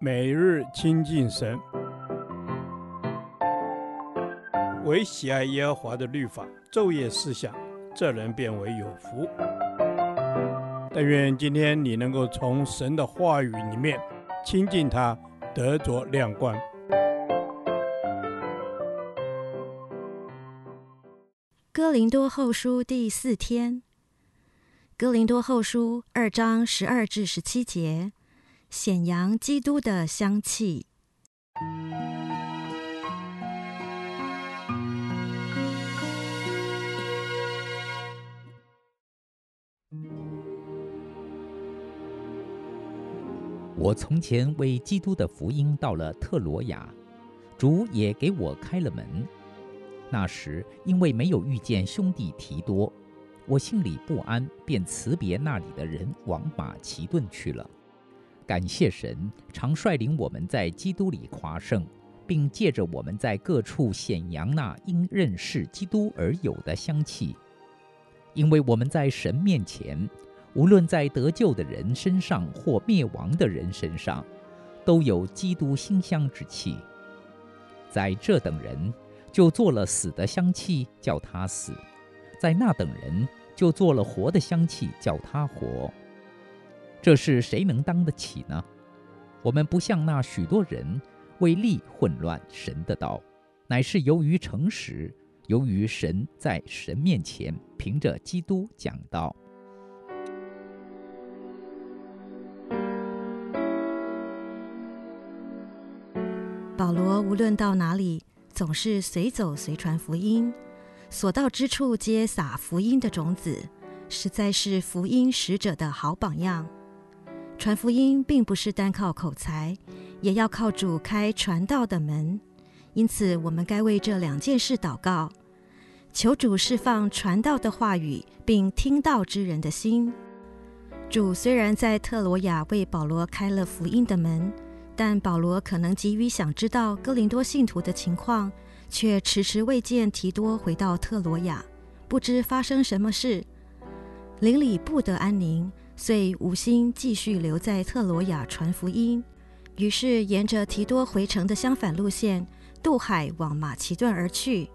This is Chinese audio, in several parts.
每日亲近神，唯喜爱耶和华的律法，昼夜思想，这人便为有福。但愿今天你能够从神的话语里面亲近他，得着亮光。哥林多后书第四天，哥林多后书二章十二至十七节。显扬基督的香气。我从前为基督的福音到了特罗亚，主也给我开了门。那时因为没有遇见兄弟提多，我心里不安，便辞别那里的人，往马其顿去了。感谢神，常率领我们在基督里夸胜，并借着我们在各处显扬那因认识基督而有的香气。因为我们在神面前，无论在得救的人身上或灭亡的人身上，都有基督馨香之气。在这等人，就做了死的香气，叫他死；在那等人，就做了活的香气，叫他活。这事谁能当得起呢？我们不像那许多人为利混乱神的道，乃是由于诚实，由于神在神面前凭着基督讲道。保罗无论到哪里，总是随走随传福音，所到之处皆撒福音的种子，实在是福音使者的好榜样。传福音并不是单靠口才，也要靠主开传道的门。因此，我们该为这两件事祷告，求主释放传道的话语，并听道之人的心。主虽然在特罗亚为保罗开了福音的门，但保罗可能急于想知道哥林多信徒的情况，却迟迟未见提多回到特罗亚，不知发生什么事，邻里不得安宁。遂无心继续留在特罗亚传福音，于是沿着提多回城的相反路线渡海往马其顿而去。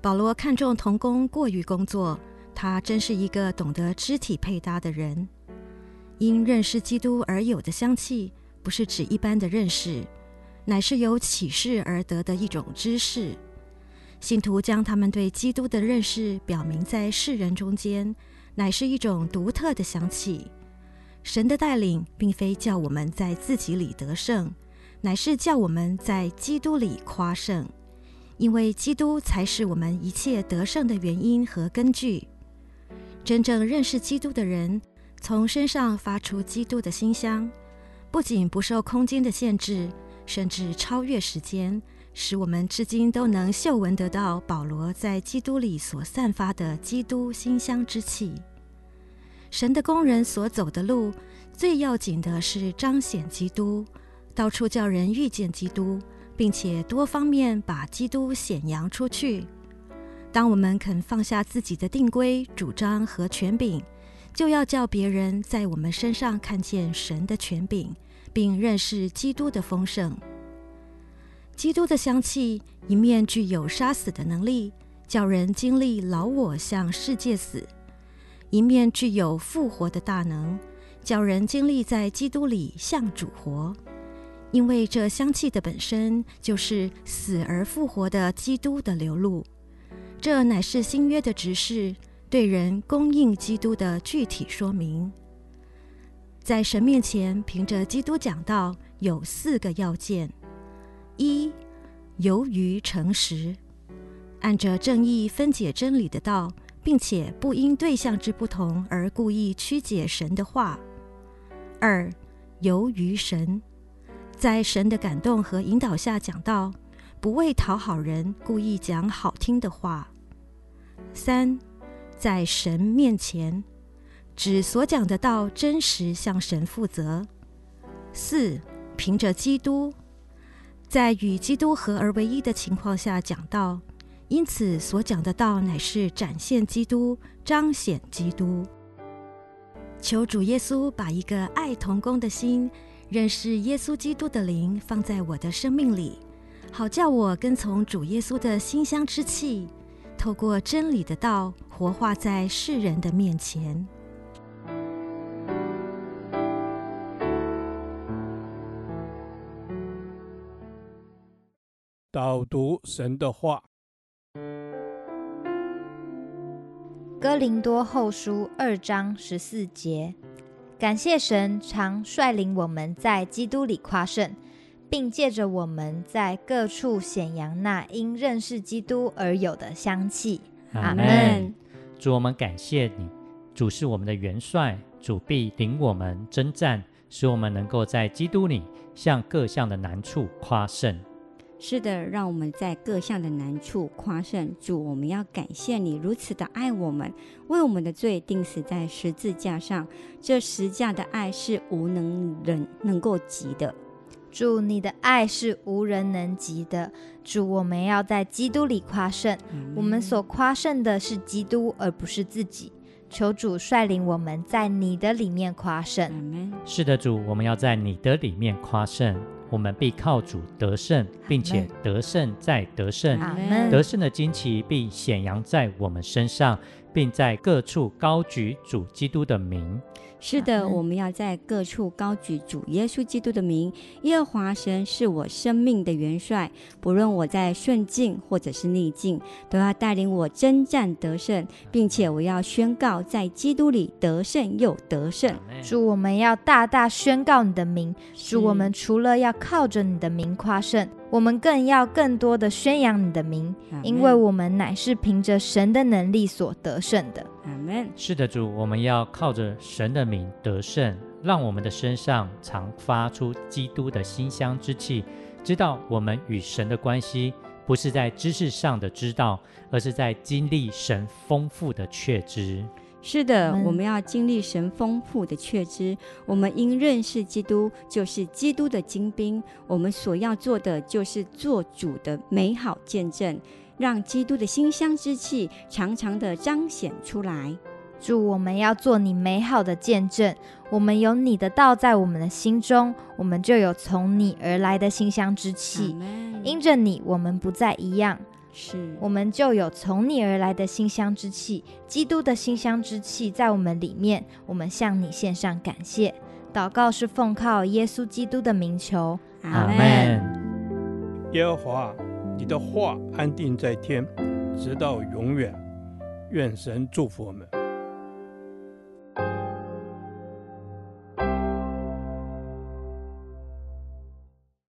保罗看重童工过于工作，他真是一个懂得肢体配搭的人。因认识基督而有的香气，不是指一般的认识，乃是由启示而得的一种知识。信徒将他们对基督的认识表明在世人中间。乃是一种独特的香气。神的带领，并非叫我们在自己里得胜，乃是叫我们在基督里夸胜，因为基督才是我们一切得胜的原因和根据。真正认识基督的人，从身上发出基督的馨香，不仅不受空间的限制，甚至超越时间。使我们至今都能嗅闻得到保罗在基督里所散发的基督馨香之气。神的工人所走的路，最要紧的是彰显基督，到处叫人遇见基督，并且多方面把基督显扬出去。当我们肯放下自己的定规、主张和权柄，就要叫别人在我们身上看见神的权柄，并认识基督的丰盛。基督的香气，一面具有杀死的能力，叫人经历老我向世界死；一面具有复活的大能，叫人经历在基督里向主活。因为这香气的本身就是死而复活的基督的流露，这乃是新约的执事对人供应基督的具体说明。在神面前凭着基督讲道，有四个要件。一，由于诚实，按着正义分解真理的道，并且不因对象之不同而故意曲解神的话。二，由于神，在神的感动和引导下讲道，不为讨好人，故意讲好听的话。三，在神面前，指所讲的道真实，向神负责。四，凭着基督。在与基督合而为一的情况下讲道，因此所讲的道乃是展现基督、彰显基督。求主耶稣把一个爱童工的心，认识耶稣基督的灵放在我的生命里，好叫我跟从主耶稣的馨香之气，透过真理的道，活化在世人的面前。导读神的话，《哥林多后书》二章十四节，感谢神常率领我们在基督里夸胜，并借着我们在各处显扬那因认识基督而有的香气。阿门。主，我们感谢你，主是我们的元帅，主必领我们征战，使我们能够在基督里向各项的难处夸胜。是的，让我们在各项的难处夸胜。主，我们要感谢你如此的爱我们，为我们的罪定死在十字架上。这十架的爱是无能人能够及的。主，你的爱是无人能及的。主，我们要在基督里夸胜。嗯、我们所夸胜的是基督，而不是自己。求主率领我们在你的里面夸胜。嗯、是的，主，我们要在你的里面夸胜。我们必靠主得胜，并且得胜再得胜，得胜的旌旗必显扬在我们身上，并在各处高举主基督的名。是的，我们要在各处高举主耶稣基督的名。耶和华神是我生命的元帅，不论我在顺境或者是逆境，都要带领我征战得胜，并且我要宣告在基督里得胜又得胜。主，我们要大大宣告你的名。主，我们除了要靠着你的名夸胜，我们更要更多的宣扬你的名，因为我们乃是凭着神的能力所得胜的。是的，主，我们要靠着神的名得胜，让我们的身上常发出基督的馨香之气。知道我们与神的关系，不是在知识上的知道，而是在经历神丰富的确知。是的，我们要经历神丰富的确知。我们因认识基督，就是基督的精兵。我们所要做的，就是做主的美好见证。让基督的馨香之气常常的彰显出来。主，我们要做你美好的见证。我们有你的道在我们的心中，我们就有从你而来的馨香之气。因着你，我们不再一样。是，我们就有从你而来的馨香之气。基督的馨香之气在我们里面，我们向你献上感谢。祷告是奉靠耶稣基督的名求。阿门。耶和华。你的话安定在天，直到永远。愿神祝福我们。